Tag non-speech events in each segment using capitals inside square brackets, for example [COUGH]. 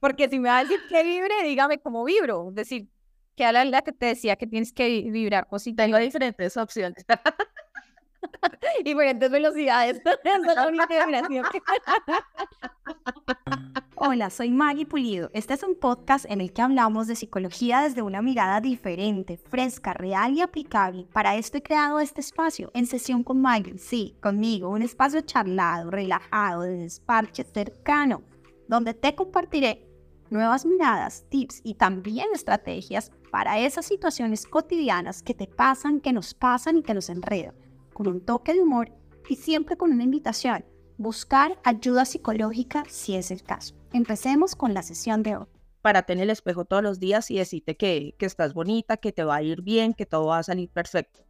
Porque si me va a decir que vibre, dígame cómo vibro. Es decir, que a la, que te decía que tienes que vibrar cositas. Tengo diferentes opciones. [LAUGHS] diferentes velocidades. [LAUGHS] [LAUGHS] Hola, soy Maggie Pulido. Este es un podcast en el que hablamos de psicología desde una mirada diferente, fresca, real y aplicable. Para esto he creado este espacio en sesión con Maggie, sí, conmigo, un espacio charlado, relajado, de desparche cercano, donde te compartiré nuevas miradas, tips y también estrategias para esas situaciones cotidianas que te pasan, que nos pasan y que nos enredan, con un toque de humor y siempre con una invitación, buscar ayuda psicológica si es el caso. Empecemos con la sesión de hoy. Para tener el espejo todos los días y decirte que, que estás bonita, que te va a ir bien, que todo va a salir perfecto.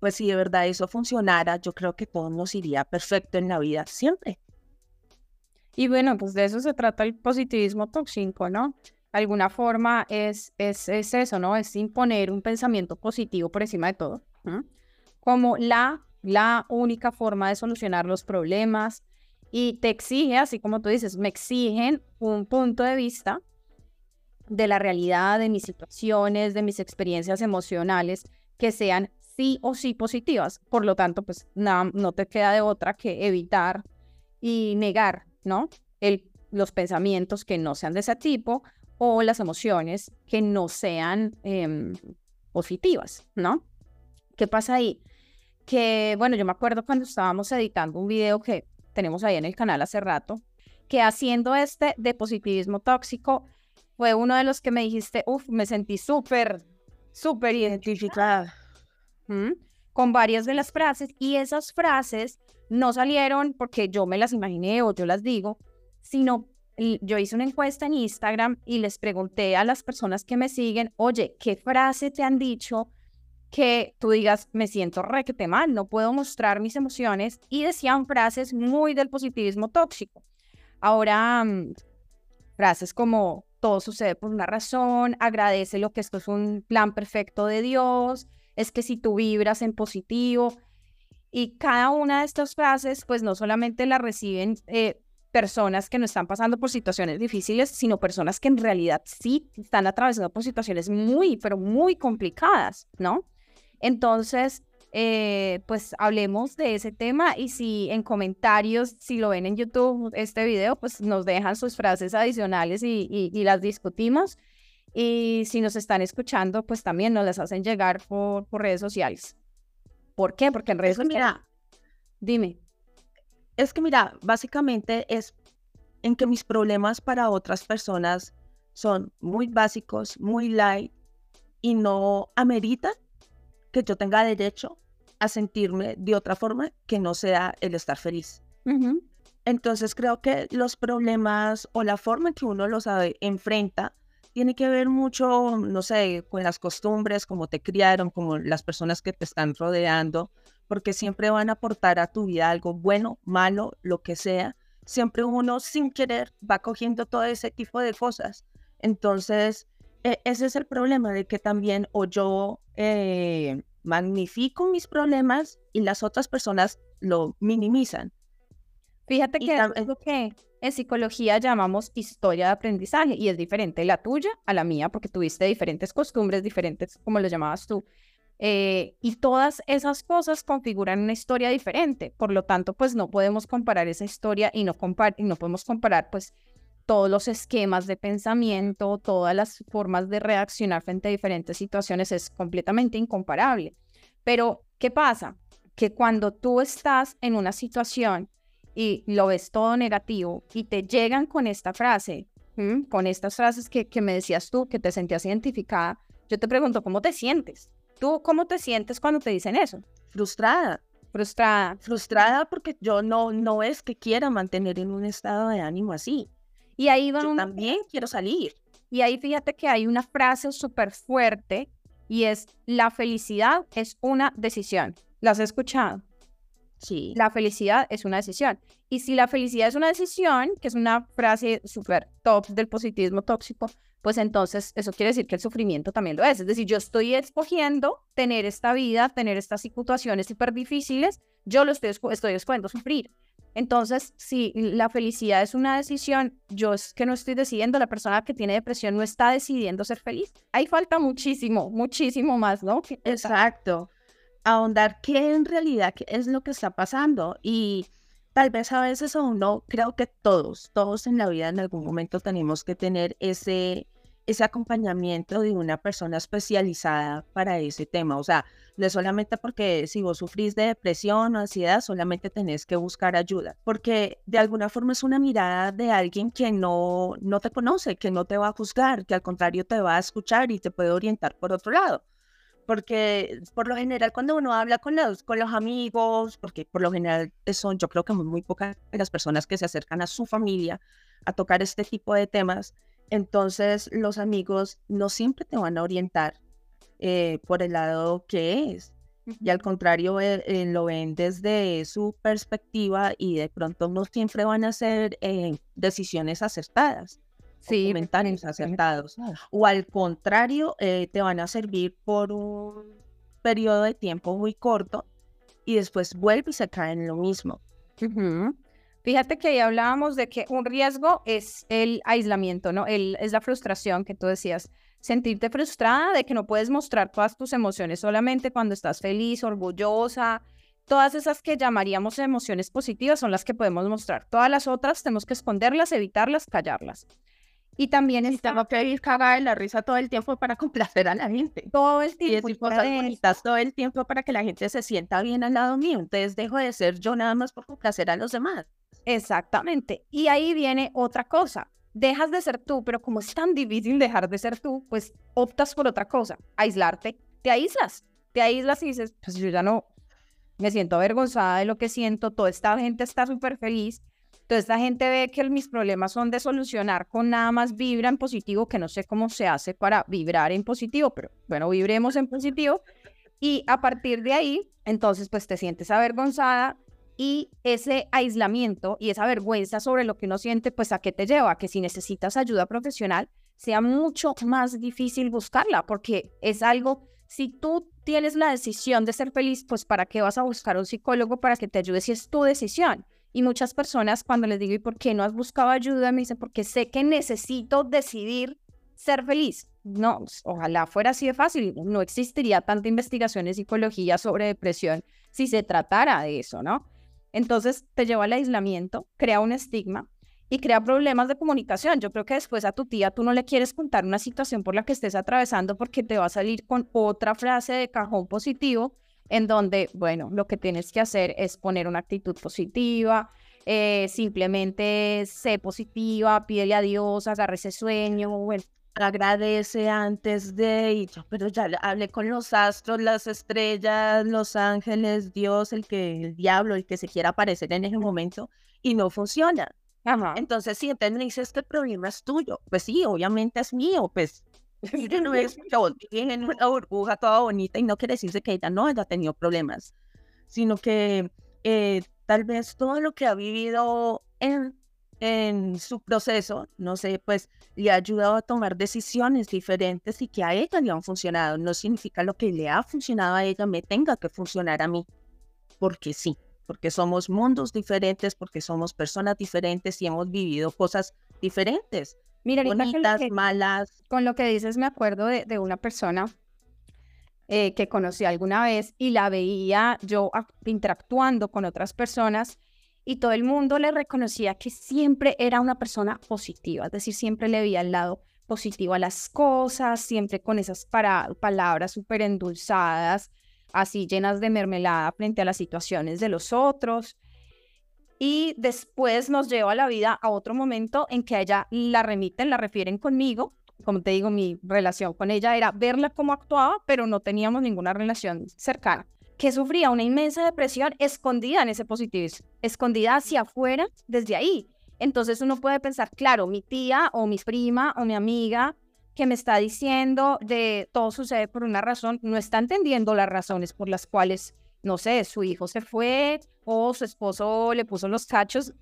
Pues si de verdad eso funcionara, yo creo que todo nos iría perfecto en la vida siempre. Y bueno, pues de eso se trata el positivismo tóxico, ¿no? De alguna forma es, es, es eso, ¿no? Es imponer un pensamiento positivo por encima de todo, como la, la única forma de solucionar los problemas, y te exige, así como tú dices, me exigen un punto de vista de la realidad, de mis situaciones, de mis experiencias emocionales, que sean sí o sí positivas. Por lo tanto, pues nada, no te queda de otra que evitar y negar, ¿no? El, los pensamientos que no sean de ese tipo o las emociones que no sean em, positivas, ¿no? ¿Qué pasa ahí? Que, bueno, yo me acuerdo cuando estábamos editando un video que tenemos ahí en el canal hace rato, que haciendo este de positivismo tóxico fue uno de los que me dijiste, uff, me sentí súper, súper identificada con varias de las frases y esas frases no salieron porque yo me las imaginé o yo las digo, sino yo hice una encuesta en Instagram y les pregunté a las personas que me siguen, oye, ¿qué frase te han dicho que tú digas, me siento requete mal, no puedo mostrar mis emociones y decían frases muy del positivismo tóxico. Ahora, mm, frases como todo sucede por una razón, agradece lo que esto es un plan perfecto de Dios, es que si tú vibras en positivo y cada una de estas frases, pues no solamente la reciben eh, personas que no están pasando por situaciones difíciles, sino personas que en realidad sí están atravesando por situaciones muy, pero muy complicadas, ¿no? Entonces, eh, pues hablemos de ese tema y si en comentarios, si lo ven en YouTube, este video, pues nos dejan sus frases adicionales y, las discutimos. Y si nos están escuchando, pues también nos las hacen llegar por, redes sociales. ¿Por qué? Porque en redes sociales... Mira, dime. Es que mira, básicamente es en que mis problemas para otras personas son muy básicos, muy light y no ameritan que yo tenga derecho a sentirme de otra forma que no sea el estar feliz. Entonces creo que los problemas o la forma en que uno los enfrenta tiene que ver mucho, no sé, con las costumbres, cómo te criaron, como las personas que te están rodeando, porque siempre van a aportar a tu vida algo bueno, malo, lo que sea. Siempre uno sin querer va cogiendo todo ese tipo de cosas. Entonces, e, ese es el problema de que también o yo eh, magnifico mis problemas y las otras personas lo minimizan. Fíjate que es lo que en psicología llamamos historia de aprendizaje y es diferente la tuya a la mía porque tuviste diferentes costumbres, diferentes, como lo llamabas tú. Eh, y todas esas cosas configuran una historia diferente. Por lo tanto, pues no podemos comparar esa historia y no, y no podemos comparar pues todos los esquemas de pensamiento, todas las formas de reaccionar frente a diferentes situaciones es completamente incomparable. Pero, ¿qué pasa? Que cuando tú estás en una situación y lo ves todo negativo y te llegan con esta frase, con estas frases que, que me decías tú, que te sentías identificada, yo te pregunto, ¿cómo te sientes? ¿Tú cómo te sientes cuando te dicen eso? Frustrada. Frustrada. Frustrada porque yo no, no es que quiera mantener en un estado de ánimo así. Y ahí va Yo también quiero salir. Y ahí fíjate que hay una frase súper fuerte y es, la felicidad es una decisión. ¿La has escuchado? Sí. La felicidad es una decisión. Y si la felicidad es una decisión, que es una frase súper top del positivismo tóxico, pues entonces eso quiere decir que el sufrimiento también lo es. Es decir, yo estoy escogiendo tener esta vida, tener estas situaciones súper difíciles, yo lo estoy, estoy escogiendo sufrir. Entonces, si la felicidad es una decisión, yo es que no estoy decidiendo, la persona que tiene depresión no está decidiendo ser feliz. Ahí falta muchísimo, muchísimo más, ¿no? Exacto. Ahondar qué en realidad es lo que está pasando y tal vez a veces o no, creo que todos, todos en la vida en algún momento tenemos que tener ese ese acompañamiento de una persona especializada para ese tema. O sea, no solamente porque si vos sufrís de depresión o ansiedad, solamente tenés que buscar ayuda, porque de alguna forma es una mirada de alguien que no, no te conoce, que no te va a juzgar, que al contrario te va a escuchar y te puede orientar por otro lado. Porque por lo general cuando uno habla con los, con los amigos, porque por lo general son yo creo que muy pocas las personas que se acercan a su familia a tocar este tipo de temas, entonces los amigos no siempre te van a orientar eh, por el lado que es. Y al contrario, eh, eh, lo ven desde su perspectiva y de pronto no siempre van a ser decisiones acertadas. Sí, comentarios acertados. O al contrario, te van a servir por un periodo de tiempo muy corto y después vuelve y se cae en lo mismo. Fíjate que ahí hablábamos de que un riesgo es el aislamiento, ¿no? El, es la frustración que tú decías. Sentirte frustrada de que no puedes mostrar todas tus emociones solamente cuando estás feliz, orgullosa. Todas esas que llamaríamos emociones positivas son las que podemos mostrar. Todas las otras tenemos que esconderlas, evitarlas, callarlas. Y también estaba que ir cagada de la risa todo el tiempo para [LAUGHS] complacer a la gente. Todo el tiempo. Y cosas bonitas todo el tiempo para que la gente se sienta bien al lado mío. Entonces dejo de ser yo nada más por complacer a los demás. Exactamente. Y ahí viene otra cosa. Dejas de ser tú, pero como es tan difícil dejar de ser tú, pues optas por otra cosa, aislarte. Te aíslas, te aíslas y dices, pues yo ya no me siento avergonzada de lo que siento, toda esta gente está súper feliz, toda esta gente ve que mis problemas son de solucionar con nada más vibra en positivo, que no sé cómo se hace para vibrar en positivo, pero bueno, vibremos en positivo. Y a partir de ahí, entonces, pues te sientes avergonzada, y ese aislamiento y esa vergüenza sobre lo que uno siente, pues a qué te lleva, a que si necesitas ayuda profesional, sea mucho más difícil buscarla, porque es algo, si tú tienes la decisión de ser feliz, pues para qué vas a buscar un psicólogo para que te ayude si es tu decisión. Y muchas personas cuando les digo, ¿y por qué no has buscado ayuda? Me dicen, porque sé que necesito decidir ser feliz. No, pues, ojalá fuera así de fácil. No existiría tanta investigación en psicología sobre depresión si se tratara de eso, ¿no? Entonces te lleva al aislamiento, crea un estigma y crea problemas de comunicación. Yo creo que después a tu tía tú no le quieres contar una situación por la que estés atravesando porque te va a salir con otra frase de cajón positivo en donde, bueno, lo que tienes que hacer es poner una actitud positiva, eh, simplemente sé positiva, pídele a Dios, agarre ese sueño, bueno, agradece antes de ir, pero ya hablé con los astros, las estrellas, los ángeles, Dios, el que, el diablo, el que se quiera aparecer en ese momento y no funciona. Entonces, si entonces me dices que el problema es tuyo, pues sí, obviamente es mío, pues [LAUGHS] yo no es [LAUGHS] en una burbuja toda bonita y no quiere decirse que ella no haya tenido problemas, sino que eh, tal vez todo lo que ha vivido en en su proceso, no sé, pues le ha ayudado a tomar decisiones diferentes y que a ella le han funcionado. No significa lo que le ha funcionado a ella me tenga que funcionar a mí, porque sí, porque somos mundos diferentes, porque somos personas diferentes y hemos vivido cosas diferentes. Mira, bonitas, malas. Con lo que dices me acuerdo de, una persona eh, que conocí alguna vez y la veía yo interactuando con otras personas y todo el mundo le reconocía que siempre era una persona positiva, es decir, siempre le veía el lado positivo a las cosas, siempre con esas palabras súper endulzadas, así llenas de mermelada frente a las situaciones de los otros. Y después nos lleva la vida a otro momento en que a ella la remiten, la refieren conmigo. Como te digo, mi relación con ella era verla cómo actuaba, pero no teníamos ninguna relación cercana que sufría una inmensa depresión escondida en ese positivismo, escondida hacia afuera desde ahí. Entonces uno puede pensar, claro, mi tía o mi prima o mi amiga que me está diciendo de todo sucede por una razón, no está entendiendo las razones por las cuales, no sé, su hijo se fue o su esposo le puso los cachos,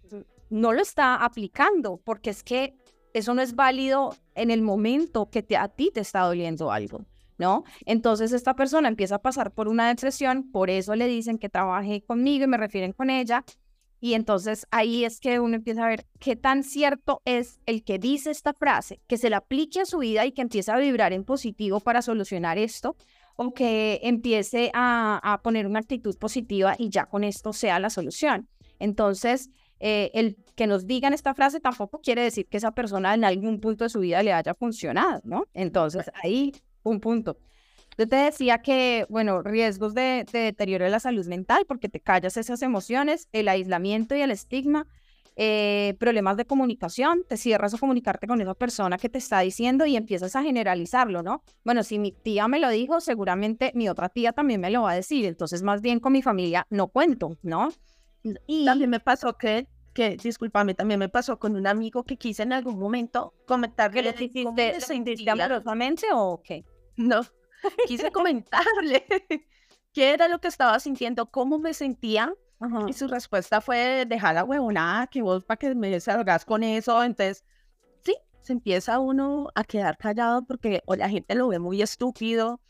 no lo está aplicando porque es que eso no es válido en el momento que a ti te está doliendo algo. ¿no? Entonces esta persona empieza a pasar por una depresión, por eso le dicen que trabaje conmigo y me refieren con ella, Y entonces ahí es que uno empieza a ver qué tan cierto es el que dice esta frase, que se la aplique a su vida y que empiece a vibrar en positivo para solucionar esto, o que empiece a, a poner una actitud positiva y ya con esto sea la solución. Entonces, eh, el que nos digan esta frase tampoco quiere decir que esa persona en algún punto de su vida le haya funcionado, ¿no? Entonces, ahí un punto. Yo te decía que, bueno, riesgos de, deterioro de la salud mental porque te callas esas emociones, el aislamiento y el estigma, eh, problemas de comunicación, te cierras a comunicarte con esa persona que te está diciendo y empiezas a generalizarlo, ¿no? Bueno, si mi tía me lo dijo, seguramente mi otra tía también me lo va a decir, entonces más bien con mi familia no cuento, ¿no? Y también me pasó que, que, discúlpame, también me pasó con un amigo que quise en algún momento comentarle. ¿Que lo hiciste amorosamente o qué? No, quise comentarle [LAUGHS] qué era lo que estaba sintiendo, cómo me sentía. Y su respuesta fue, dejar la huevonada, que vos para que me salgas con eso. Entonces, sí, se empieza uno a quedar callado porque o la gente lo ve muy estúpido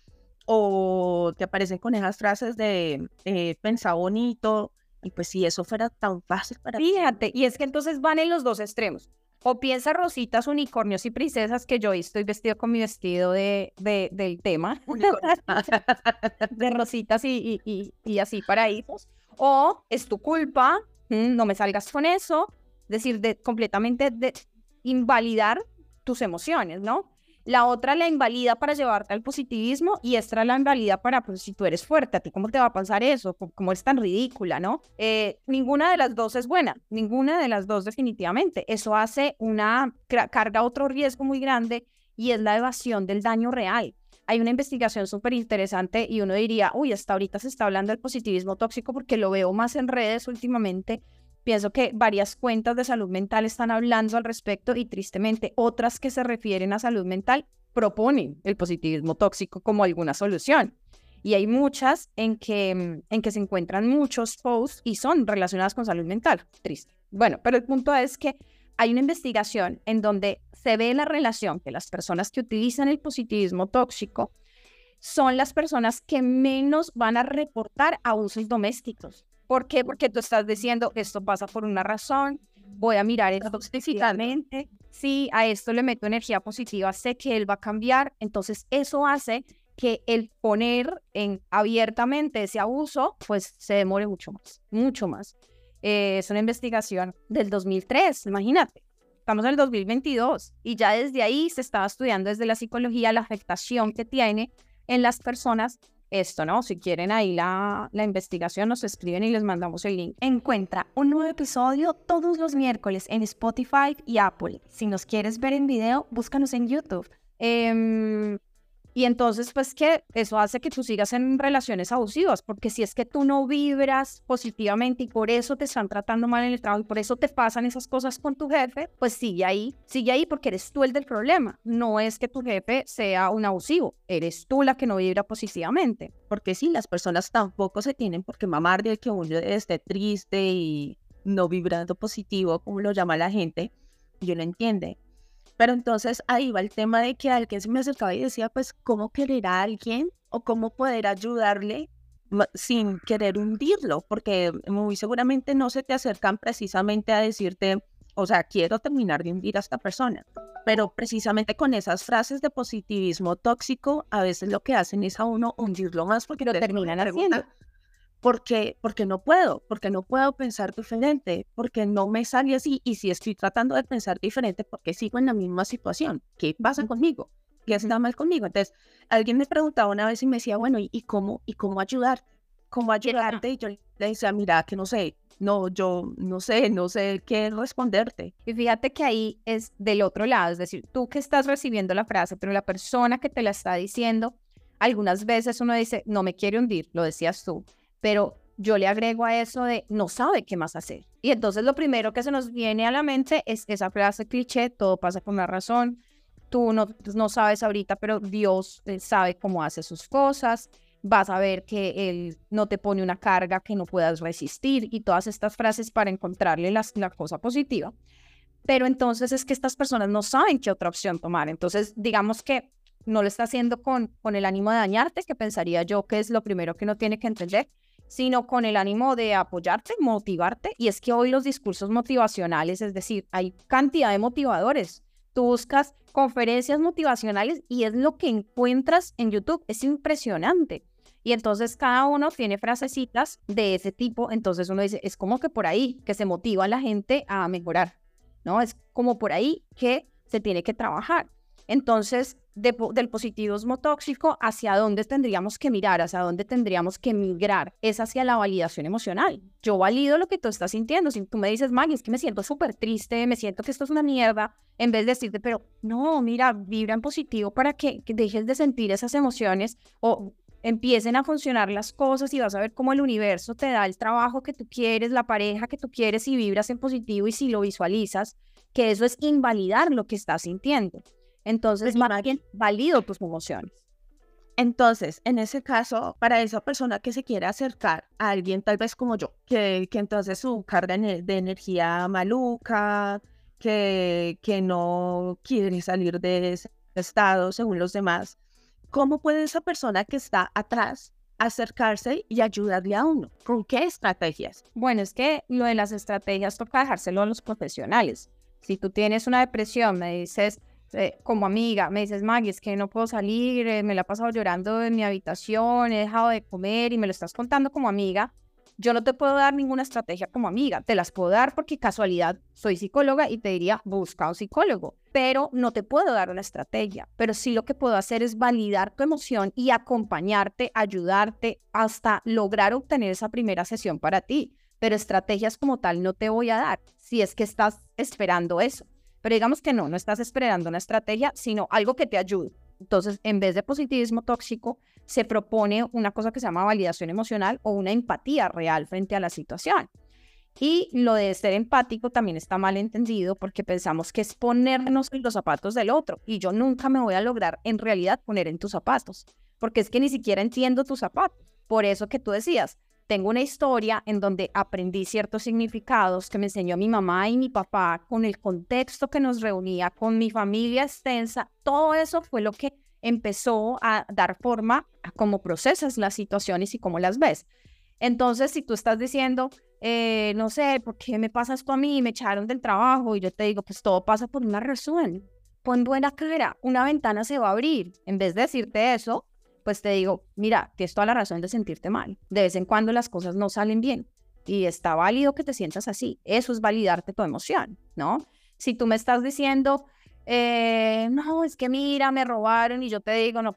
o te aparecen con esas frases de eh, pensar bonito. Y pues si eso fuera tan fácil para Fíjate, y es que entonces van en los dos extremos. O piensa rositas, unicornios y princesas, que yo estoy vestido con mi vestido de, de del tema. [LAUGHS] de rositas y, y, y, así paraísos. O es tu culpa, mm, no me salgas con eso. Es decir, de completamente de invalidar tus emociones, ¿no? La otra la invalida para llevarte al positivismo y esta la invalida para, pues, si tú eres fuerte, ¿a ti cómo te va a pasar eso? ¿Cómo es tan ridícula, no? Eh, ninguna de las dos es buena, ninguna de las dos definitivamente. Eso hace una, carga otro riesgo muy grande y es la evasión del daño real. Hay una investigación súper interesante y uno diría, uy, hasta ahorita se está hablando del positivismo tóxico porque lo veo más en redes últimamente Pienso que varias cuentas de salud mental están hablando al respecto y tristemente otras que se refieren a salud mental proponen el positivismo tóxico como alguna solución. Y hay muchas en que, en que se encuentran muchos posts y son relacionadas con salud mental. Triste. Bueno, pero el punto es que hay una investigación en donde se ve la relación que las personas que utilizan el positivismo tóxico son las personas que menos van a reportar abusos domésticos. ¿Por qué? Porque tú estás diciendo, esto pasa por una razón, voy a mirar esto específicamente, si a esto le meto energía positiva, sé que él va a cambiar, entonces eso hace que el poner en abiertamente ese abuso, pues se demore mucho más, mucho más. Eh, es una investigación del 2003, imagínate. Estamos en el 2022 y ya desde ahí se estaba estudiando desde la psicología la afectación que tiene en las personas esto, ¿no? Si quieren ahí la, la investigación, nos escriben y les mandamos el link. Encuentra un nuevo episodio todos los miércoles en Spotify y Apple. Si nos quieres ver en video, búscanos en YouTube. Eh, y entonces, pues que eso hace que tú sigas en relaciones abusivas, porque si es que tú no vibras positivamente y por eso te están tratando mal en el trabajo y por eso te pasan esas cosas con tu jefe, pues sigue ahí, sigue ahí porque eres tú el del problema. No es que tu jefe sea un abusivo, eres tú la que no vibra positivamente. Porque sí, las personas tampoco se tienen por qué mamar de que uno esté triste y no vibrando positivo, como lo llama la gente. Yo lo entiende pero entonces ahí va el tema de que alguien se me acercaba y decía, pues, ¿cómo querer a alguien o cómo poder ayudarle sin querer hundirlo? Porque muy seguramente no se te acercan precisamente a decirte, o sea, quiero terminar de hundir a esta persona. Pero precisamente con esas frases de positivismo tóxico, a veces lo que hacen es a uno hundirlo más porque lo terminan haciendo porque, porque no puedo, porque no puedo pensar diferente, porque no me sale así y si estoy tratando de pensar diferente, porque sigo en la misma situación, ¿qué pasa conmigo? ¿Qué está mal conmigo? Entonces, alguien me preguntaba una vez y me decía, bueno, ¿y, cómo, y cómo ayudar? ¿Cómo ayudarte? Y yo le decía, mira, que no sé, no, yo no sé, no sé qué responderte. Y fíjate que ahí es del otro lado, es decir, tú que estás recibiendo la frase, pero la persona que te la está diciendo, algunas veces uno dice, no me quiere hundir, lo decías tú pero yo le agrego a eso de no sabe qué más hacer. Y entonces lo primero que se nos viene a la mente es esa frase cliché, todo pasa por una razón, tú no, no sabes ahorita, pero Dios eh, sabe cómo hace sus cosas, vas a ver que Él no te pone una carga que no puedas resistir y todas estas frases para encontrarle las, la cosa positiva. Pero entonces es que estas personas no saben qué otra opción tomar. Entonces, digamos que no lo está haciendo con, con el ánimo de dañarte, que pensaría yo que es lo primero que uno tiene que entender, sino con el ánimo de apoyarte, motivarte. Y es que hoy los discursos motivacionales, es decir, hay cantidad de motivadores. Tú buscas conferencias motivacionales y es lo que encuentras en YouTube. Es impresionante. Y entonces cada uno tiene frasecitas de ese tipo. Entonces uno dice, es como que por ahí que se motiva a la gente a mejorar, ¿no? Es como por ahí que se tiene que trabajar. Entonces, del positivismo tóxico, ¿hacia dónde tendríamos que mirar? ¿Hacia dónde tendríamos que migrar? Es hacia la validación emocional. Yo valido lo que tú estás sintiendo. Si tú me dices, Maggie, es que me siento súper triste, me siento que esto es una mierda, en vez de decirte, pero no, mira, vibra en positivo para que, que dejes de sentir esas emociones o empiecen a funcionar las cosas y vas a ver cómo el universo te da el trabajo que tú quieres, la pareja que tú quieres y vibras en positivo y si lo visualizas, que eso es invalidar lo que estás sintiendo. Entonces, más bien, valido tus emociones. Entonces, en ese caso, para esa persona que se quiere acercar a alguien tal vez como yo, que, que entonces su carga de energía maluca, que, que no quiere salir de ese estado según los demás, ¿cómo puede esa persona que está atrás acercarse y ayudarle a uno? ¿Con qué estrategias? Bueno, es que lo de las estrategias toca dejárselo a los profesionales. Si tú tienes una depresión, me dices, eh, como amiga, me dices, Maggie, es que no puedo salir, eh, me la he pasado llorando en mi habitación, he dejado de comer y me lo estás contando como amiga, yo no te puedo dar ninguna estrategia como amiga, te las puedo dar porque casualidad soy psicóloga y te diría, busca un psicólogo, pero no te puedo dar una estrategia, pero sí lo que puedo hacer es validar tu emoción y acompañarte, ayudarte hasta lograr obtener esa primera sesión para ti, pero estrategias como tal no te voy a dar si es que estás esperando eso. Pero digamos que no, no estás esperando una estrategia, sino algo que te ayude. Entonces, en vez de positivismo tóxico, se propone una cosa que se llama validación emocional o una empatía real frente a la situación. Y lo de ser empático también está mal entendido porque pensamos que es ponernos en los zapatos del otro y yo nunca me voy a lograr en realidad poner en tus zapatos, porque es que ni siquiera entiendo tus zapatos. Por eso que tú decías, tengo una historia en donde aprendí ciertos significados que me enseñó mi mamá y mi papá con el contexto que nos reunía, con mi familia extensa. Todo eso fue lo que empezó a dar forma a cómo procesas las situaciones y cómo las ves. Entonces, si tú estás diciendo, eh, no sé, ¿por qué me pasa esto a mí? Me echaron del trabajo y yo te digo, pues todo pasa por una razón. Pon buena cara, una ventana se va a abrir. En vez de decirte eso, pues te digo, mira, tienes toda la razón de sentirte mal. De vez en cuando las cosas no salen bien y está válido que te sientas así. Eso es validarte tu emoción, ¿no? Si tú me estás diciendo, eh, no, es que mira, me robaron y yo te digo, no,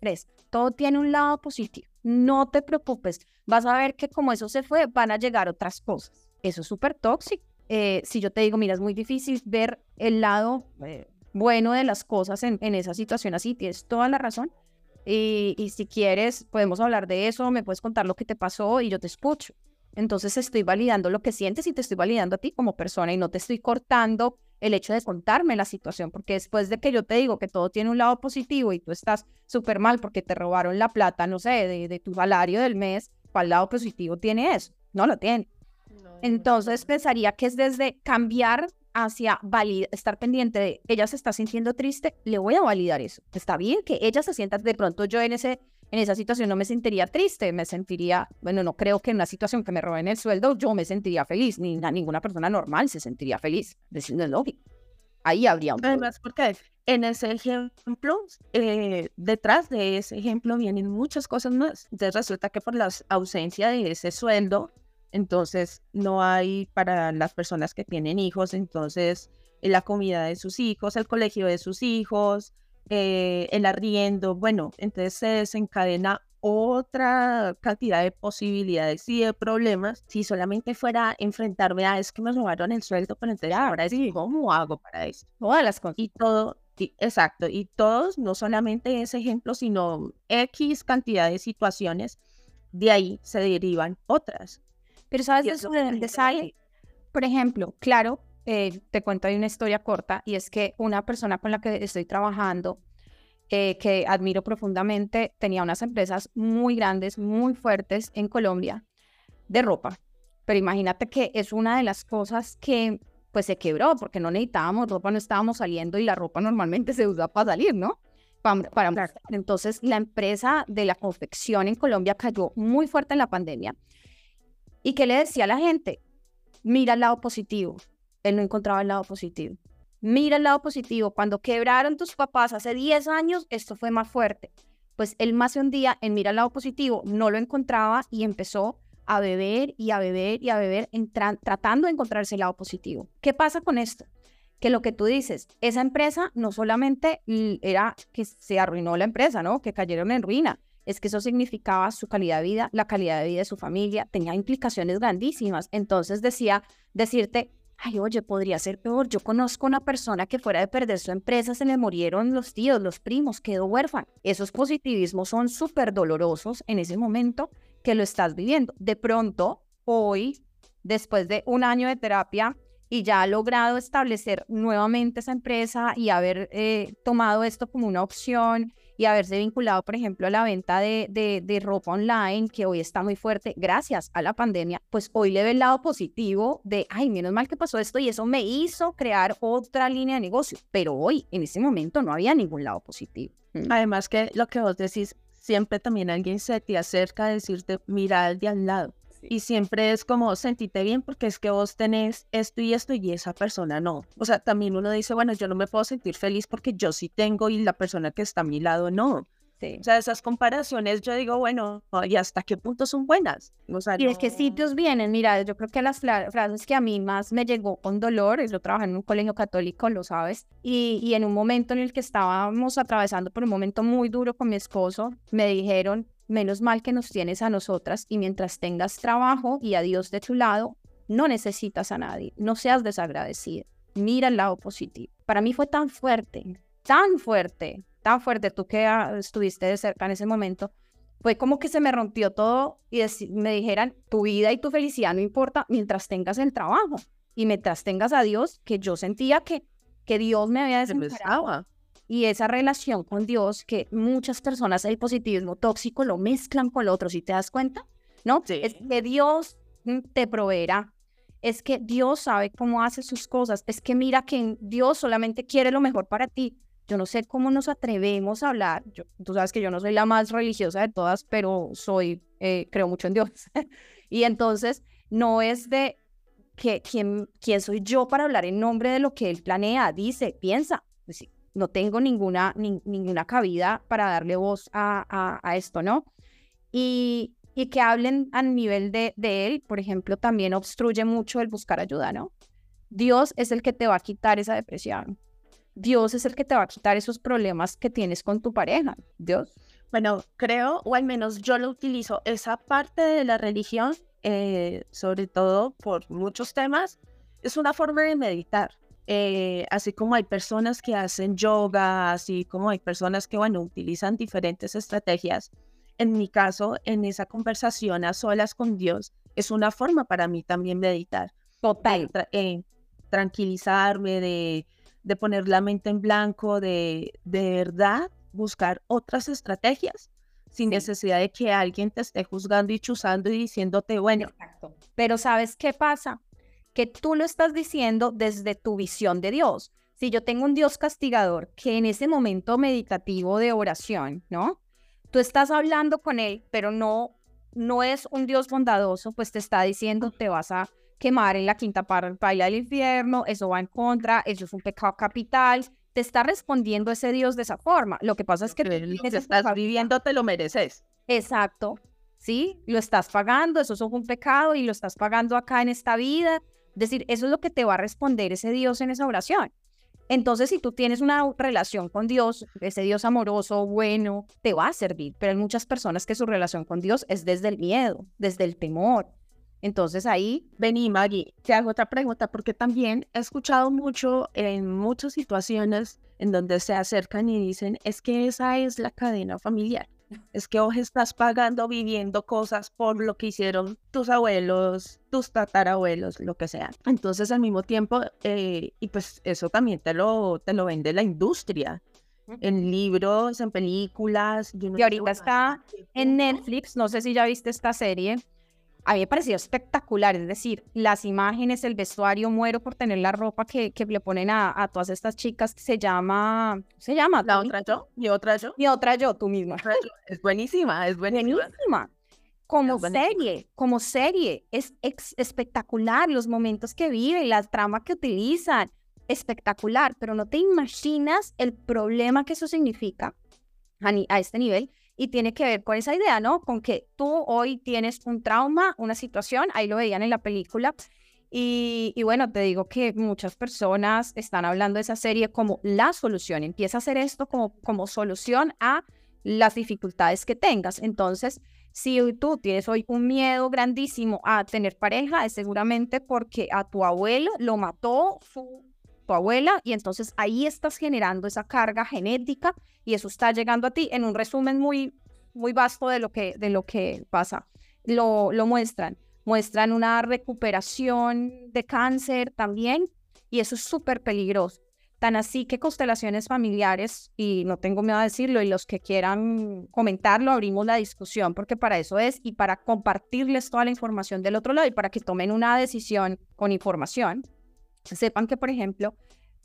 crees, todo tiene un lado positivo. No te preocupes, vas a ver que como eso se fue, van a llegar otras cosas. Eso es súper tóxico. Eh, si yo te digo, mira, es muy difícil ver el lado eh, bueno de las cosas en, en esa situación así, tienes toda la razón y, si quieres, podemos hablar de eso, me puedes contar lo que te pasó y yo te escucho. Entonces estoy validando lo que sientes y te estoy validando a ti como persona y no te estoy cortando el hecho de contarme la situación, porque después de que yo te digo que todo tiene un lado positivo y tú estás súper mal porque te robaron la plata, no sé, de, tu salario del mes, ¿cuál lado positivo tiene eso? No lo tiene. Entonces pensaría que es desde cambiar hacia estar pendiente de ella se está sintiendo triste, le voy a validar eso. Está bien que ella se sienta, de pronto yo en, ese, en esa situación no me sentiría triste, me sentiría, bueno, no creo que en una situación que me roben el sueldo yo me sentiría feliz, ni ninguna persona normal se sentiría feliz, decirlo es lógico. Ahí habría un Además, porque en ese ejemplo, eh, detrás de ese ejemplo vienen muchas cosas más. Entonces resulta que por la ausencia de ese sueldo, entonces no hay para las personas que tienen hijos, entonces la comida de sus hijos, el colegio de sus hijos, eh, el arriendo, bueno, entonces se desencadena otra cantidad de posibilidades y de problemas si solamente fuera enfrentarme a es que me robaron el sueldo, pero entonces ahora es cómo hago para esto. Todas las cosas. Y todo, exacto, y todos, no solamente ese ejemplo, sino X cantidad de situaciones, de ahí se derivan otras. Pero ¿sabes de dónde sale? Por ejemplo, claro, eh, te cuento ahí una historia corta y es que una persona con la que estoy trabajando, eh, que admiro profundamente, tenía unas empresas muy grandes, muy fuertes en Colombia de ropa. Pero imagínate que es una de las cosas que pues se quebró porque no necesitábamos ropa, no estábamos saliendo y la ropa normalmente se usa para salir, ¿no? Para, para Entonces la empresa de la confección en Colombia cayó muy fuerte en la pandemia ¿Y qué le decía a la gente? Mira el lado positivo. Él no encontraba el lado positivo. Mira el lado positivo. Cuando quebraron tus papás hace 10 años, esto fue más fuerte. Pues él más un día en Mira el lado positivo no lo encontraba y empezó a beber y a beber y a beber, tratando de encontrarse el lado positivo. ¿Qué pasa con esto? Que lo que tú dices, esa empresa no solamente era que se arruinó la empresa, ¿no? Que cayeron en ruina. Es que eso significaba su calidad de vida, la calidad de vida de su familia, tenía implicaciones grandísimas. Entonces decía, decirte, ay, oye, podría ser peor. Yo conozco una persona que fuera de perder su empresa, se le murieron los tíos, los primos, quedó huérfano. Esos positivismos son súper dolorosos en ese momento que lo estás viviendo. De pronto, hoy, después de un año de terapia y ya ha logrado establecer nuevamente esa empresa y haber eh, tomado esto como una opción y haberse vinculado, por ejemplo, a la venta de, de, ropa online, que hoy está muy fuerte gracias a la pandemia, pues hoy le ve el lado positivo de, ay, menos mal que pasó esto y eso me hizo crear otra línea de negocio. Pero hoy, en ese momento, no había ningún lado positivo. Mm. Además que lo que vos decís, siempre también alguien se te acerca a decirte, mira al de al lado. Y siempre es como, sentite bien porque es que vos tenés esto y esto y esa persona no. O sea, también uno dice, bueno, yo no me puedo sentir feliz porque yo sí tengo y la persona que está a mi lado no. O sea, esas comparaciones yo digo, bueno, ¿y hasta qué punto son buenas? O sea, ¿Y es que sitios vienen? Mira, yo creo que las frases que a mí más me llegó con dolor, yo trabajé en un colegio católico, lo sabes, y, y en un momento en el que estábamos atravesando por un momento muy duro con mi esposo, me dijeron, menos mal que nos tienes a nosotras y mientras tengas trabajo y a Dios de tu lado, no necesitas a nadie, no seas desagradecida, mira el lado positivo. Para mí fue tan fuerte, tan fuerte, tan fuerte, tú que estuviste de cerca en ese momento, fue como que se me rompió todo y me dijeran, tu vida y tu felicidad no importa mientras tengas el trabajo y mientras tengas a Dios, que yo sentía que, que Dios me había desamparado. Y esa relación con Dios, que muchas personas el positivismo tóxico lo mezclan con lo otro, si te das cuenta, ¿no? Es que Dios mm, te proveerá, es que Dios sabe cómo hace sus cosas, es que mira que Dios solamente quiere lo mejor para ti. Yo no sé cómo nos atrevemos a hablar. Yo, tú sabes que yo no soy la más religiosa de todas, pero soy, eh, creo mucho en Dios. [LAUGHS] y entonces no es de que quién, quién soy yo para hablar en nombre de lo que Él planea, dice, piensa. Pues no tengo ninguna, ninguna cabida para darle voz a, a, esto, ¿no? Y, y, que hablen a nivel de, de Él, por ejemplo, también obstruye mucho el buscar ayuda, ¿no? Dios es el que te va a quitar esa depresión. Dios es el que te va a quitar esos problemas que tienes con tu pareja. Dios. Bueno, creo, o al menos yo lo utilizo, esa parte de la religión, eh, sobre todo por muchos temas, es una forma de meditar. Eh, así como hay personas que hacen yoga, así como hay personas que, bueno, utilizan diferentes estrategias. En mi caso, en esa conversación a solas con Dios, es una forma para mí también meditar. Total. Eh, tranquilizarme, de de poner la mente en blanco, de, de verdad buscar otras estrategias sin necesidad de que alguien te esté juzgando y chuzando y diciéndote, bueno. Exacto. Pero ¿sabes qué pasa? Que tú lo estás diciendo desde tu visión de Dios. Si yo tengo un Dios castigador que en ese momento meditativo de oración, ¿no? Tú estás hablando con él, pero no no es un Dios bondadoso, pues te está diciendo te vas a quemar en la quinta paila del infierno, eso va en contra, eso es un pecado capital. Te está respondiendo ese Dios de esa forma. Lo que pasa es que lo que estás viviendo te lo mereces. Exacto. Sí, lo estás pagando, eso es un pecado y lo estás pagando acá en esta vida. Decir, eso es lo que te va a responder ese Dios en esa oración. Entonces, si tú tienes una relación con Dios, ese Dios amoroso, bueno, te va a servir. Pero hay muchas personas que su relación con Dios es desde el miedo, desde el temor, entonces ahí, vení Maggie, te hago otra pregunta porque también he escuchado mucho en muchas situaciones en donde se acercan y dicen, es que esa es la cadena familiar. Es que hoy estás pagando, viviendo cosas por lo que hicieron tus abuelos, tus tatarabuelos, lo que sea. Entonces, al mismo tiempo, eh, y pues eso también te lo, te lo vende la industria en libros, en películas. y ahorita está en Netflix, no sé si ya viste esta serie, a mí me pareció espectacular, es decir, las imágenes, el vestuario, muero por tener la ropa que, que le ponen a, todas estas chicas, se llama, se llama? La otra yo, mi otra yo. Mi otra yo, tú misma. Es buenísima, es [LAUGHS] buenísima. buenísima. como serie, como serie, es espectacular los momentos que vive, la trama que utilizan, espectacular, pero no te imaginas el problema que eso significa a, este nivel y tiene que ver con esa idea, ¿no? Con que tú hoy tienes un trauma, una situación, ahí lo veían en la película, y, y, bueno, te digo que muchas personas están hablando de esa serie como la solución. Empieza a hacer esto como, como solución a las dificultades que tengas. Entonces, si tú tienes hoy un miedo grandísimo a tener pareja, es seguramente porque a tu abuelo lo mató su, tu abuela y entonces ahí estás generando esa carga genética y eso está llegando a ti en un resumen muy, muy vasto de lo que, de lo que pasa. Lo, lo muestran. Muestran una recuperación de cáncer también y eso es súper peligroso. Tan así que constelaciones familiares, y no tengo miedo a decirlo, y los que quieran comentarlo, abrimos la discusión, porque para eso es, y para compartirles toda la información del otro lado y para que tomen una decisión con información. Sepan que, por ejemplo,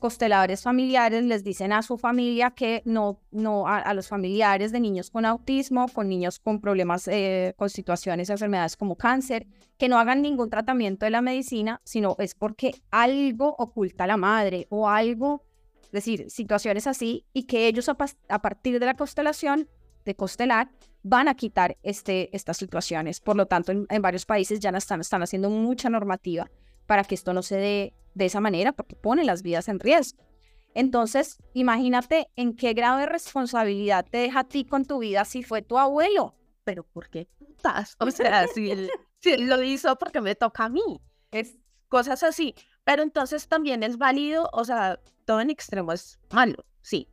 consteladores familiares les dicen a su familia que no, no a, los familiares de niños con autismo, con niños con problemas, eh, con situaciones, enfermedades como cáncer, que no hagan ningún tratamiento de la medicina, sino es porque algo oculta la madre o algo, es decir, situaciones así, y que ellos a, partir de la constelación, de constelar, van a quitar este, estas situaciones. Por lo tanto, en, varios países ya están, están haciendo mucha normativa para que esto no se dé de esa manera, porque pone las vidas en riesgo. Entonces, imagínate en qué grado de responsabilidad te deja a ti con tu vida si fue tu abuelo. Pero ¿por qué putas? O sea, [LAUGHS] si él, lo hizo porque me toca a mí. Es cosas así. Pero entonces también es válido, o sea, todo en extremo es malo, sí.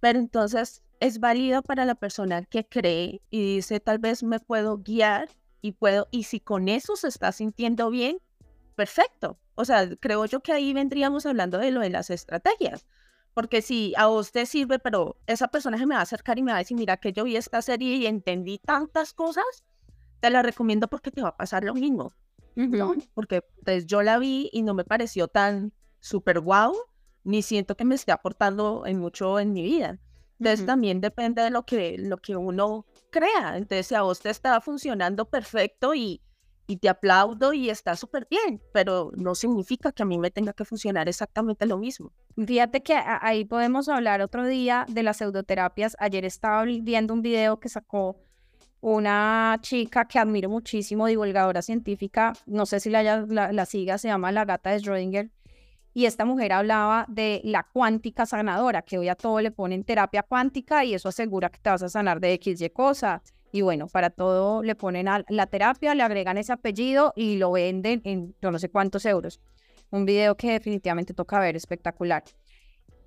Pero entonces es válido para la persona que cree y dice, tal vez me puedo guiar y puedo, y si con eso se está sintiendo bien, perfecto. O sea, creo yo que ahí vendríamos hablando de lo de las estrategias. Porque si a vos te sirve, pero esa persona se me va a acercar y me va a decir, mira que yo vi esta serie y entendí tantas cosas, te la recomiendo porque te va a pasar lo mismo. Porque pues, yo la vi y no me pareció tan súper guau, ni siento que me esté aportando en mucho en mi vida. Entonces también depende de lo que, lo que uno crea. Entonces si a vos te está funcionando perfecto y, y te aplaudo y está súper bien, pero no significa que a mí me tenga que funcionar exactamente lo mismo. Fíjate que ahí podemos hablar otro día de las pseudoterapias. Ayer estaba viendo un video que sacó una chica que admiro muchísimo, divulgadora científica, no sé si la, la, siga, se llama La Gata de Schrödinger, y esta mujer hablaba de la cuántica sanadora, que hoy a todo le ponen terapia cuántica y eso asegura que te vas a sanar de X y cosa y bueno, para todo le ponen a la terapia, le agregan ese apellido y lo venden en no sé cuántos euros. Un video que definitivamente toca ver, espectacular.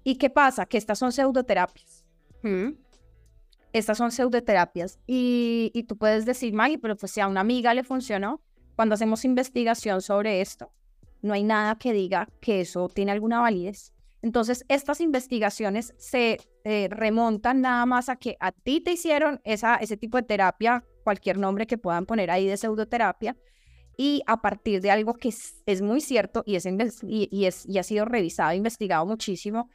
¿Y qué pasa? Que estas son pseudoterapias. Estas son pseudoterapias. Y, y tú puedes decir, Maggie, pero pues si a una amiga le funcionó, cuando hacemos investigación sobre esto, no hay nada que diga que eso tiene alguna validez. Entonces, estas investigaciones se eh, remontan nada más a que a ti te hicieron esa, ese tipo de terapia, cualquier nombre que puedan poner ahí de pseudoterapia, y a partir de algo que es, muy cierto y, es, y, ha sido revisado, investigado muchísimo,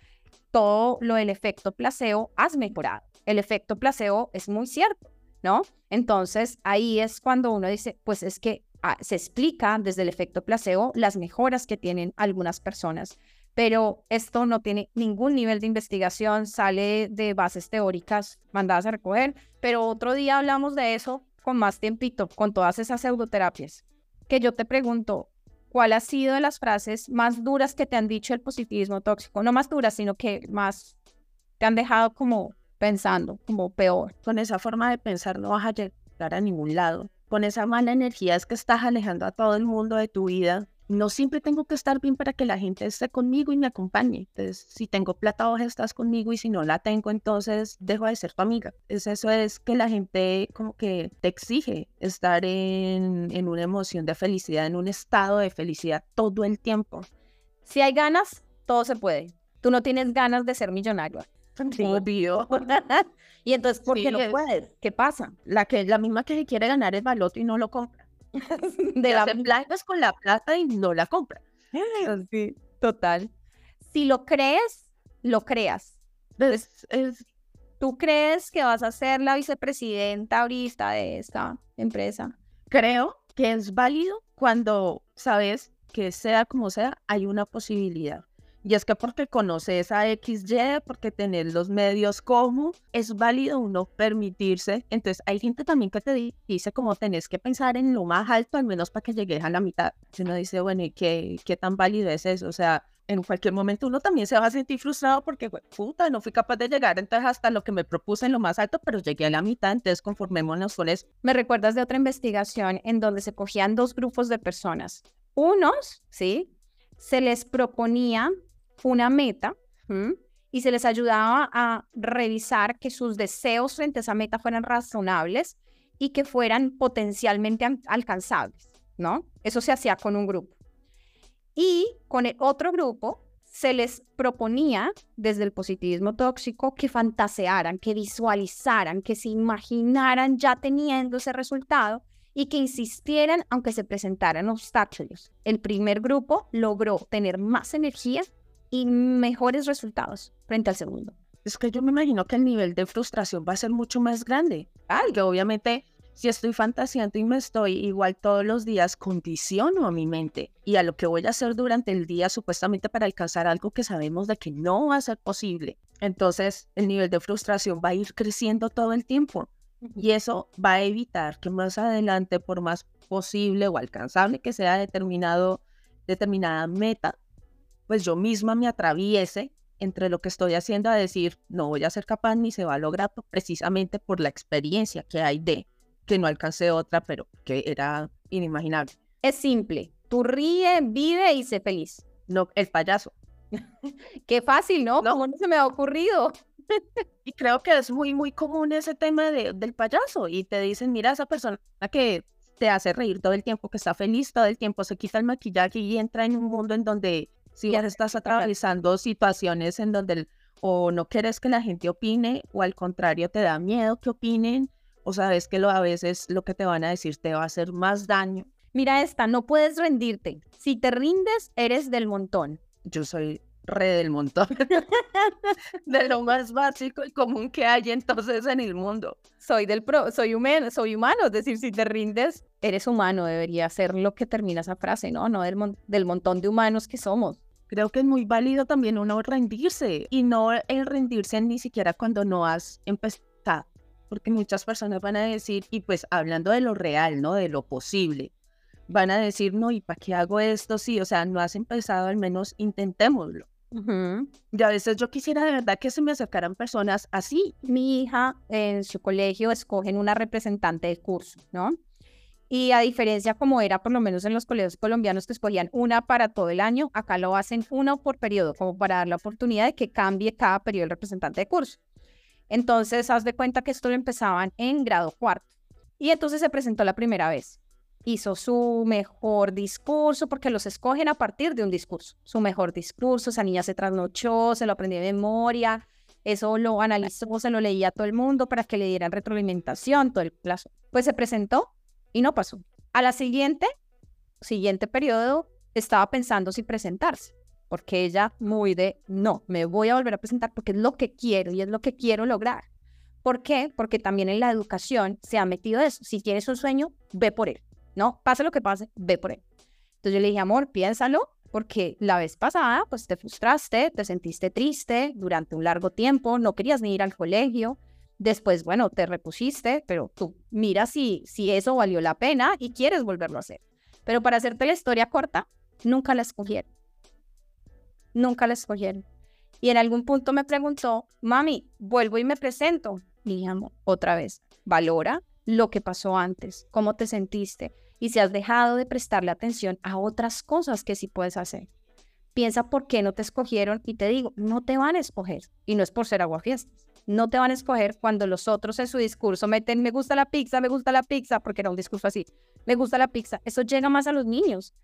todo lo del efecto placebo has mejorado. El efecto placebo es muy cierto, ¿no? Entonces, ahí es cuando uno dice, pues es que ah, se explica desde el efecto placebo las mejoras que tienen algunas personas pero esto no tiene ningún nivel de investigación, sale de bases teóricas mandadas a recoger, pero otro día hablamos de eso con más tiempito, con todas esas pseudoterapias. Que yo te pregunto, ¿cuál ha sido de las frases más duras que te han dicho el positivismo tóxico? No más duras, sino que más te han dejado como pensando, como peor. Con esa forma de pensar no vas a llegar a ningún lado. Con esa mala energía es que estás alejando a todo el mundo de tu vida no siempre tengo que estar bien para que la gente esté conmigo y me acompañe. Entonces, si tengo plata, vos estás conmigo y si no la tengo, entonces dejo de ser tu amiga. Es eso es que la gente como que te exige estar en, en una emoción de felicidad, en un estado de felicidad todo el tiempo. Si hay ganas, todo se puede. Tú no tienes ganas de ser millonario. [LAUGHS] Obvio. [LAUGHS] y entonces, ¿por qué no puedes? ¿Qué pasa? La, que, la misma que se quiere ganar el baloto y no lo compra. [LAUGHS] de la blancas con la plata y no la compra. Sí, total. Si lo crees, lo creas. Es, es, ¿tú crees que vas a ser la vicepresidenta ahorita de esta empresa? Creo que es válido cuando sabes que sea como sea, hay una posibilidad. Y es que porque conoces a XY, porque tener los medios como, es válido uno permitirse. Entonces hay gente también que te dice como tenés que pensar en lo más alto, al menos para que llegues a la mitad. Si uno dice, bueno, ¿y qué, qué tan válido es eso? O sea, en cualquier momento uno también se va a sentir frustrado porque, puta, no fui capaz de llegar entonces hasta lo que me propuse en lo más alto, pero llegué a la mitad, entonces conformémonos con eso. Me recuerdas de otra investigación en donde se cogían dos grupos de personas. Unos, ¿sí? Se les proponía una meta y se les ayudaba a revisar que sus deseos frente a esa meta fueran razonables y que fueran potencialmente alcanzables, ¿no? Eso se hacía con un grupo. Y con el otro grupo se les proponía desde el positivismo tóxico que fantasearan, que visualizaran, que se imaginaran ya teniendo ese resultado y que insistieran aunque se presentaran obstáculos. El primer grupo logró tener más energía y mejores resultados frente al segundo. Es que yo me imagino que el nivel de frustración va a ser mucho más grande. Ay, que obviamente si estoy fantaseando y me estoy igual todos los días, condiciono a mi mente y a lo que voy a hacer durante el día supuestamente para alcanzar algo que sabemos de que no va a ser posible. Entonces el nivel de frustración va a ir creciendo todo el tiempo y eso va a evitar que más adelante, por más posible o alcanzable que sea determinado, determinada meta, pues yo misma me atraviese entre lo que estoy haciendo a decir, no voy a ser capaz ni se va a lograr precisamente por la experiencia que hay de que no alcancé otra, pero que era inimaginable. Es simple, tú ríe, vive y sé feliz. No, el payaso. [LAUGHS] Qué fácil, ¿no? no. ¿Cómo no se me ha ocurrido? [LAUGHS] y creo que es muy, muy común ese tema de, del payaso. Y te dicen, mira, esa persona que te hace reír todo el tiempo, que está feliz todo el tiempo, se quita el maquillaje y entra en un mundo en donde si ya estás atravesando situaciones en donde o no quieres que la gente opine o al contrario te da miedo que opinen o sabes que lo, a veces lo que te van a decir te va a hacer más daño. Mira esta, no puedes rendirte. Si te rindes, eres del montón. Yo soy re del montón. [LAUGHS] de lo más básico y común que hay entonces en el mundo. Soy del pro, soy humano, soy humano, es decir, si te rindes, eres humano, debería ser lo que termina esa frase, ¿no? No del, del montón de humanos que somos. Creo que es muy válido también uno rendirse y no el rendirse ni siquiera cuando no has empezado porque muchas personas van a decir, y pues hablando de lo real, ¿no? De lo posible, van a decir, no, ¿y para qué hago esto? Sí, o sea, no has empezado, al menos intentémoslo. Y a veces yo quisiera de verdad que se me acercaran personas así. Mi hija en su colegio escogen una representante de curso, ¿no? Y a diferencia como era por lo menos en los colegios colombianos que escogían una para todo el año, acá lo hacen una por periodo, como para dar la oportunidad de que cambie cada periodo el representante de curso. Entonces, haz de cuenta que esto lo empezaban en grado cuarto. Y entonces se presentó la primera vez. Hizo su mejor discurso, porque los escogen a partir de un discurso. Su mejor discurso, esa niña se trasnochó, se lo aprendió de memoria, eso lo analizó, se lo leía a todo el mundo para que le dieran retroalimentación, todo el plazo. Pues se presentó y no pasó. A la siguiente, siguiente periodo, estaba pensando si presentarse porque ella muy de, no, me voy a volver a presentar porque es lo que quiero y es lo que quiero lograr. ¿Por qué? Porque también en la educación se ha metido eso. Si tienes un sueño, ve por él, ¿no? Pase lo que pase, ve por él. Entonces yo le dije, amor, piénsalo, porque la vez pasada, pues te frustraste, te sentiste triste durante un largo tiempo, no querías ni ir al colegio. Después, bueno, te repusiste, pero tú mira si, si eso valió la pena y quieres volverlo a hacer. Pero para hacerte la historia corta, nunca la escogieron nunca la escogieron. Y en algún punto me preguntó, mami, vuelvo y me presento. Y dije, otra vez, valora lo que pasó antes, cómo te sentiste y si has dejado de prestarle atención a otras cosas que sí puedes hacer. Piensa por qué no te escogieron y te digo, no te van a escoger. Y no es por ser aguafiestas. No te van a escoger cuando los otros en su discurso meten, me gusta la pizza, me gusta la pizza, porque era un discurso así, me gusta la pizza. Eso llega más a los niños.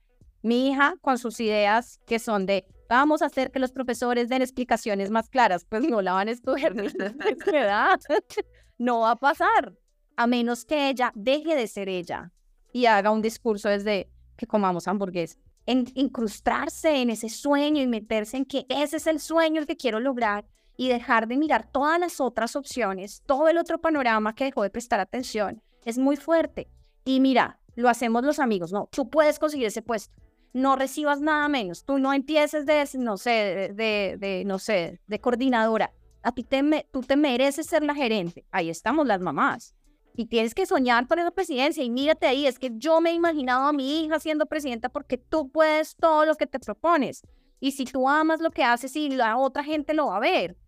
Mi hija con sus ideas que son de, vamos a hacer que los profesores den explicaciones más claras, pues no la van a [LAUGHS] edad. [LAUGHS] no va a pasar, a menos que ella deje de ser ella y haga un discurso desde que comamos hamburguesa. En, incrustarse en ese sueño y meterse en que ese es el sueño que quiero lograr y dejar de mirar todas las otras opciones, todo el otro panorama que dejó de prestar atención, es muy fuerte. Y mira, lo hacemos los amigos, no, tú puedes conseguir ese puesto, no recibas nada menos, tú no empieces de, no sé, de, de no sé, de coordinadora, a ti te, tú te mereces ser la gerente, ahí estamos las mamás. Y tienes que soñar con esa presidencia. Y mírate ahí, es que yo me he imaginado a mi hija siendo presidenta porque tú puedes todo lo que te propones. Y si tú amas lo que haces y la otra gente lo va a ver.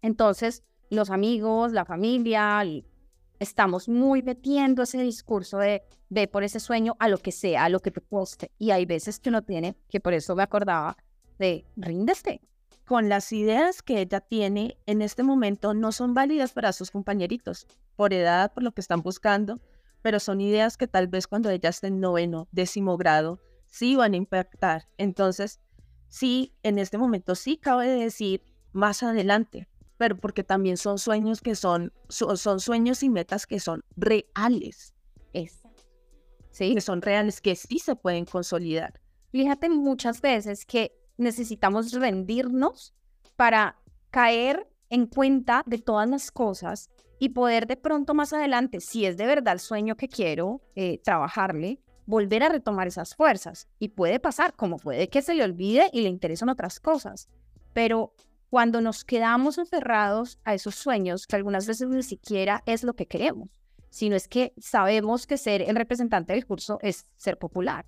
Entonces, los amigos, la familia, estamos muy metiendo ese discurso de ve por ese sueño a lo que sea, a lo que te poste. Y hay veces que uno tiene, que por eso me acordaba de ríndeste. Con las ideas que ella tiene en este momento no son válidas para sus compañeritos, por edad, por lo que están buscando, pero son ideas que tal vez cuando ella esté en noveno, décimo grado, sí van a impactar. Entonces, sí, en este momento sí cabe decir más adelante, pero porque también son sueños que son, son sueños y metas que son reales. ¿Sí? Que son reales, que sí se pueden consolidar. Fíjate muchas veces que necesitamos rendirnos para caer en cuenta de todas las cosas y poder de pronto más adelante, si es de verdad el sueño que quiero eh, trabajarle, volver a retomar esas fuerzas. Y puede pasar, como puede que se le olvide y le interesen otras cosas. Pero cuando nos quedamos aferrados a esos sueños, que algunas veces ni siquiera es lo que queremos, sino es que sabemos que ser el representante del curso es ser popular,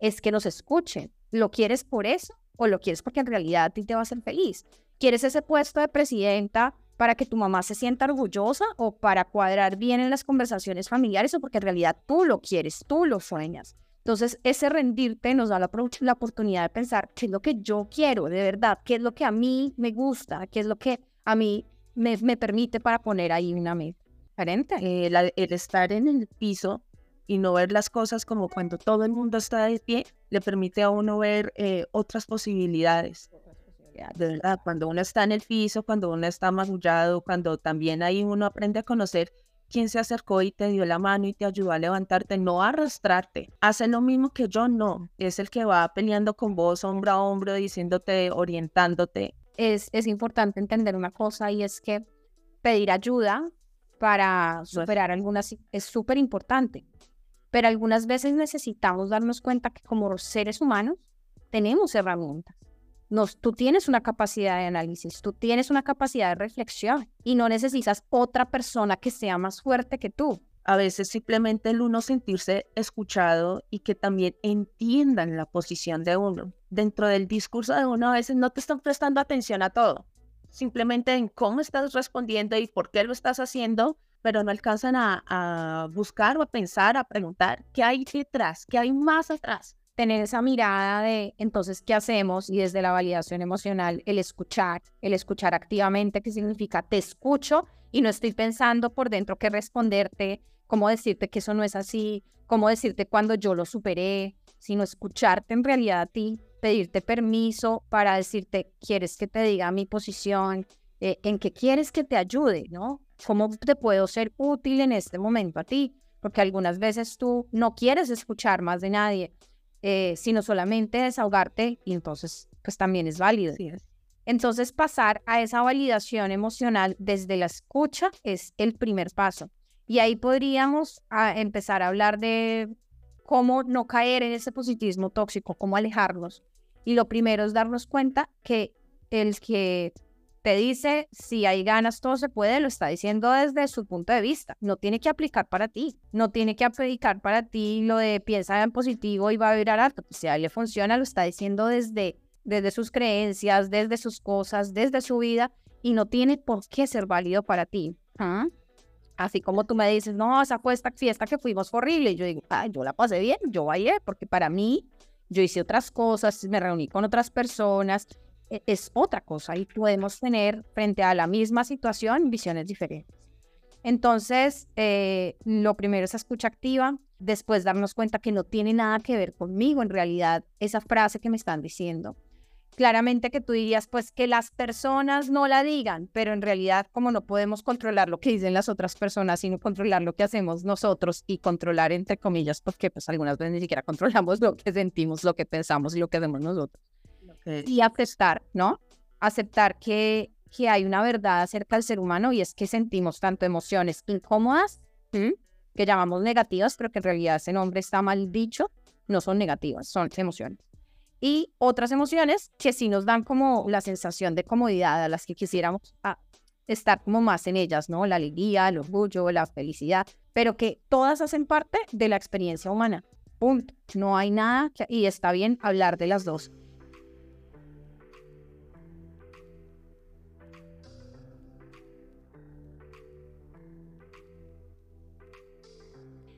es que nos escuchen. ¿Lo quieres por eso o lo quieres porque en realidad ti te va a hacer feliz? ¿Quieres ese puesto de presidenta para que tu mamá se sienta orgullosa o para cuadrar bien en las conversaciones familiares o porque en realidad tú lo quieres, tú lo sueñas? Entonces, ese rendirte nos da la, la, oportunidad de pensar qué es lo que yo quiero, de verdad, qué es lo que a mí me gusta, qué es lo que a mí me, me permite para poner ahí una meta. Diferente. Eh, el estar en el piso y no ver las cosas como cuando todo el mundo está de pie, le permite a uno ver eh, otras posibilidades. De verdad, cuando uno está en el piso, cuando uno está magullado, cuando también ahí uno aprende a conocer quien se acercó y te dio la mano y te ayudó a levantarte, no a arrastrarte. Hace lo mismo que yo, no. Es el que va peleando con vos hombro a hombro, diciéndote, orientándote. Es, es importante entender una cosa y es que pedir ayuda para superar algunas es súper importante. Pero algunas veces necesitamos darnos cuenta que como seres humanos tenemos herramientas tú tienes una capacidad de análisis, tú tienes una capacidad de reflexión y no necesitas otra persona que sea más fuerte que tú. A veces simplemente el uno sentirse escuchado y que también entiendan la posición de uno. Dentro del discurso de uno a veces no te están prestando atención a todo, simplemente en cómo estás respondiendo y por qué lo estás haciendo, pero no alcanzan a, buscar o a pensar, a preguntar qué hay detrás, qué hay más atrás tener esa mirada de entonces qué hacemos y desde la validación emocional el escuchar, el escuchar activamente, que significa te escucho y no estoy pensando por dentro qué responderte, cómo decirte que eso no es así, cómo decirte cuando yo lo superé, sino escucharte en realidad a ti, pedirte permiso para decirte, quieres que te diga mi posición, eh, en qué quieres que te ayude, ¿no? ¿Cómo te puedo ser útil en este momento a ti? Porque algunas veces tú no quieres escuchar más de nadie, eh, sino solamente desahogarte y entonces pues también es válido. Entonces pasar a esa validación emocional desde la escucha es el primer paso. Y ahí podríamos ah, empezar a hablar de cómo no caer en ese positivismo tóxico, cómo alejarnos. Y lo primero es darnos cuenta que el que te dice si hay ganas, todo se puede, lo está diciendo desde su punto de vista. No tiene que aplicar para ti, no tiene que aplicar para ti lo de piensa en positivo y va a virar alto. Si a él le funciona, lo está diciendo desde, desde sus creencias, desde sus cosas, desde su vida y no tiene por qué ser válido para ti. ¿ah? Así como tú me dices, no, esa fue esta fiesta que fuimos fue horrible. Y yo digo, ah, yo la pasé bien, yo bailé, porque para mí yo hice otras cosas, me reuní con otras personas es otra cosa y podemos tener frente a la misma situación visiones diferentes. Entonces, eh, lo primero es escucha activa, después darnos cuenta que no tiene nada que ver conmigo en realidad esa frase que me están diciendo. Claramente que tú dirías, pues que las personas no la digan, pero en realidad como no podemos controlar lo que dicen las otras personas, sino controlar lo que hacemos nosotros y controlar entre comillas, porque pues algunas veces ni siquiera controlamos lo que sentimos, lo que pensamos y lo que hacemos nosotros y aceptar, ¿no? Aceptar que, que hay una verdad acerca del ser humano y es que sentimos tanto emociones incómodas, que llamamos negativas, pero que en realidad ese nombre está mal dicho, no son negativas, son emociones. Y otras emociones que sí nos dan como la sensación de comodidad a las que quisiéramos estar como más en ellas, ¿no? La alegría, el orgullo, la felicidad, pero que todas hacen parte de la experiencia humana. Punto. No hay nada y está bien hablar de las dos.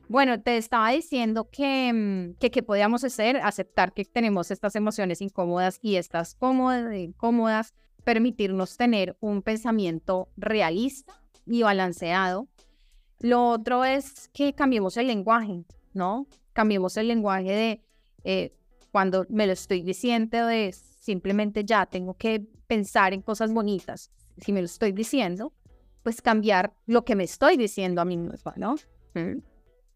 Bueno, te estaba diciendo que, mm, que, podíamos hacer, aceptar que tenemos estas emociones incómodas y estas cómodas, incómodas, permitirnos tener un pensamiento realista y balanceado. Lo otro es que cambiemos el lenguaje, ¿no? Cambiemos el lenguaje de eh, cuando me lo estoy diciendo, de simplemente ya tengo que pensar en cosas bonitas. Si me lo estoy diciendo, pues cambiar lo que me estoy diciendo a mí misma, ¿no? Mm.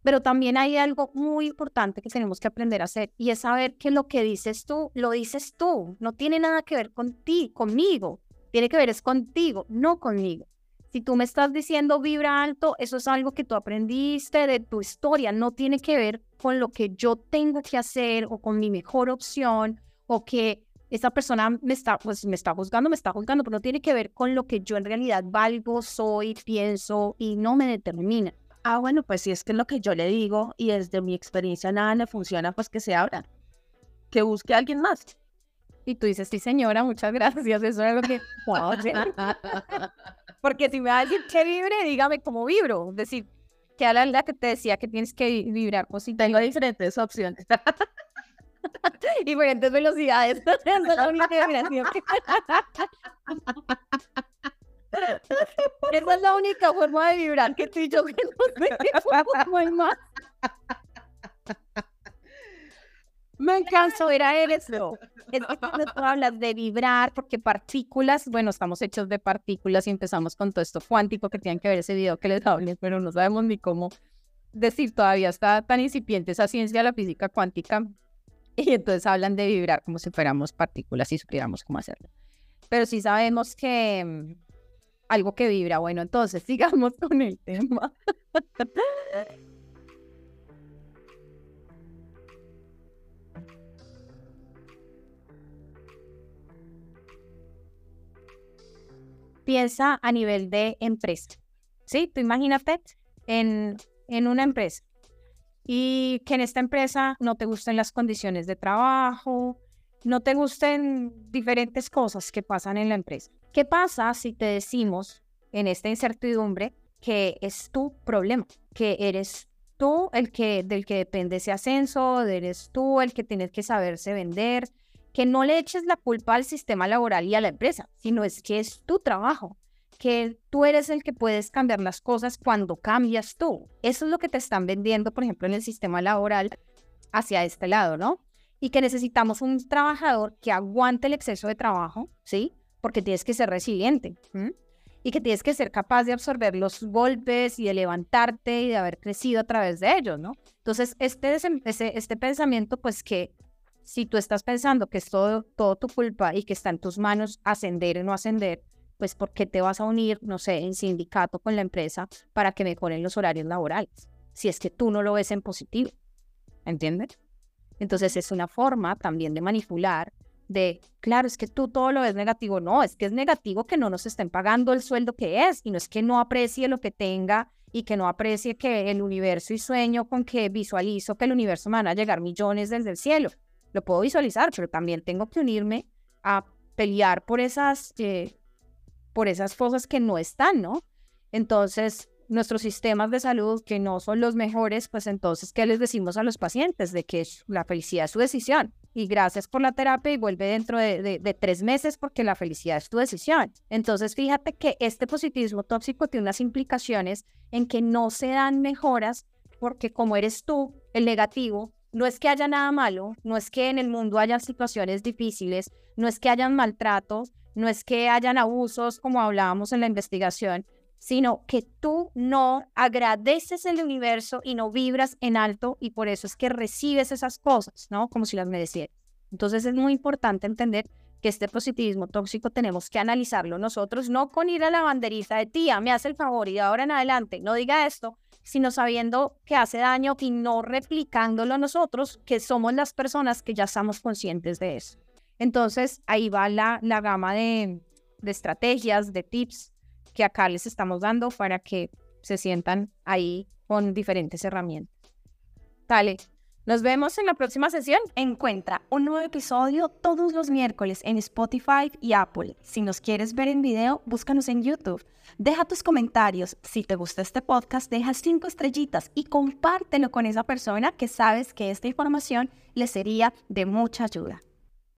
Pero también hay algo muy importante que tenemos que aprender a hacer y es saber que lo que dices tú, lo dices tú. No tiene nada que ver con ti, conmigo. Tiene que ver es contigo, no conmigo. Si tú me estás diciendo vibra alto, eso es algo que tú aprendiste de tu historia. No tiene que ver con lo que yo tengo que hacer o con mi mejor opción o que esa persona me está, pues, me está juzgando, me está juzgando, pero no tiene que ver con lo que yo en realidad valgo, soy, pienso y no me determina ah, bueno, pues si es que es lo que yo le digo y desde mi experiencia nada le funciona, pues que se abra, que busque a alguien más. Y tú dices, sí, señora, muchas gracias, eso es lo que [LAUGHS] Porque si me va a decir que vibre, dígame cómo vibro. Es decir, que a la, que te decía que tienes que vibrar positivamente. Tengo diferentes opciones. [LAUGHS] diferentes velocidades. [LAUGHS] [LAUGHS] Esa es la única forma de vibrar que tú y yo [LAUGHS] no más. Me encantó, era eso. Es que tú hablas de vibrar, porque partículas, bueno, estamos hechos de partículas y empezamos con todo esto cuántico que tienen que ver ese video que les hablé, pero no sabemos ni cómo decir, todavía está tan incipiente esa ciencia de la física cuántica. Y entonces hablan de vibrar como si fuéramos partículas y supiéramos cómo hacerlo. Pero sí sabemos que, algo que vibra. Bueno, entonces [LAUGHS] sigamos con el tema. [LAUGHS] Piensa a nivel de empresa. ¿Sí? Tú imagínate en, en una empresa y que en esta empresa no te gusten las condiciones de trabajo, no te gusten diferentes cosas que pasan en la empresa. ¿Qué pasa si te decimos en esta incertidumbre que es tu problema, que eres tú el que del que depende ese ascenso, eres tú el que tienes que saberse vender, que no le eches la culpa al sistema laboral y a la empresa, sino es que es tu trabajo, que tú eres el que puedes cambiar las cosas cuando cambias tú. Eso es lo que te están vendiendo, por ejemplo, en el sistema laboral hacia este lado, ¿no? Y que necesitamos un trabajador que aguante el exceso de trabajo, ¿sí? Porque tienes que ser resiliente y que tienes que ser capaz de absorber los golpes y de levantarte y de haber crecido a través de ellos, ¿no? Entonces, este, este pensamiento, pues que si tú estás pensando que es todo, todo tu culpa y que está en tus manos ascender o no ascender, pues ¿por qué te vas a unir, no sé, en sindicato con la empresa para que mejoren los horarios laborales? Si es que tú no lo ves en positivo, ¿entiendes? Entonces es una forma también de manipular de, claro, es que tú todo lo ves negativo. No, es que es negativo que no nos estén pagando el sueldo que es y no es que no aprecie lo que tenga y que no aprecie que el universo y sueño con que visualizo que el universo me van a llegar millones desde el cielo. Lo puedo visualizar, pero también tengo que unirme a pelear por esas, eh, por esas cosas que no están, ¿no? Entonces, nuestros sistemas de salud que no son los mejores, pues entonces, ¿qué les decimos a los pacientes? De que la felicidad es su decisión y gracias por la terapia y vuelve dentro de, tres meses porque la felicidad es tu decisión. Entonces, fíjate que este positivismo tóxico tiene unas implicaciones en que no se dan mejoras porque como eres tú, el negativo, no es que haya nada malo, no es que en el mundo haya situaciones difíciles, no es que hayan maltratos, no es que hayan abusos como hablábamos en la investigación, sino que tú no agradeces el universo y no vibras en alto y por eso es que recibes esas cosas, ¿no? Como si las merecieras. Entonces es muy importante entender que este positivismo tóxico tenemos que analizarlo nosotros, no con ir a la banderita de tía, me hace el favor y de ahora en adelante no diga esto, sino sabiendo que hace daño y no replicándolo nosotros, que somos las personas que ya estamos conscientes de eso. Entonces, ahí va la, la gama de, de estrategias, de tips que acá les estamos dando para que se sientan ahí con diferentes herramientas. Dale, nos vemos en la próxima sesión. Encuentra un nuevo episodio todos los miércoles en Spotify y Apple. Si nos quieres ver en video, búscanos en YouTube. Deja tus comentarios. Si te gusta este podcast, deja cinco estrellitas y compártelo con esa persona que sabes que esta información le sería de mucha ayuda.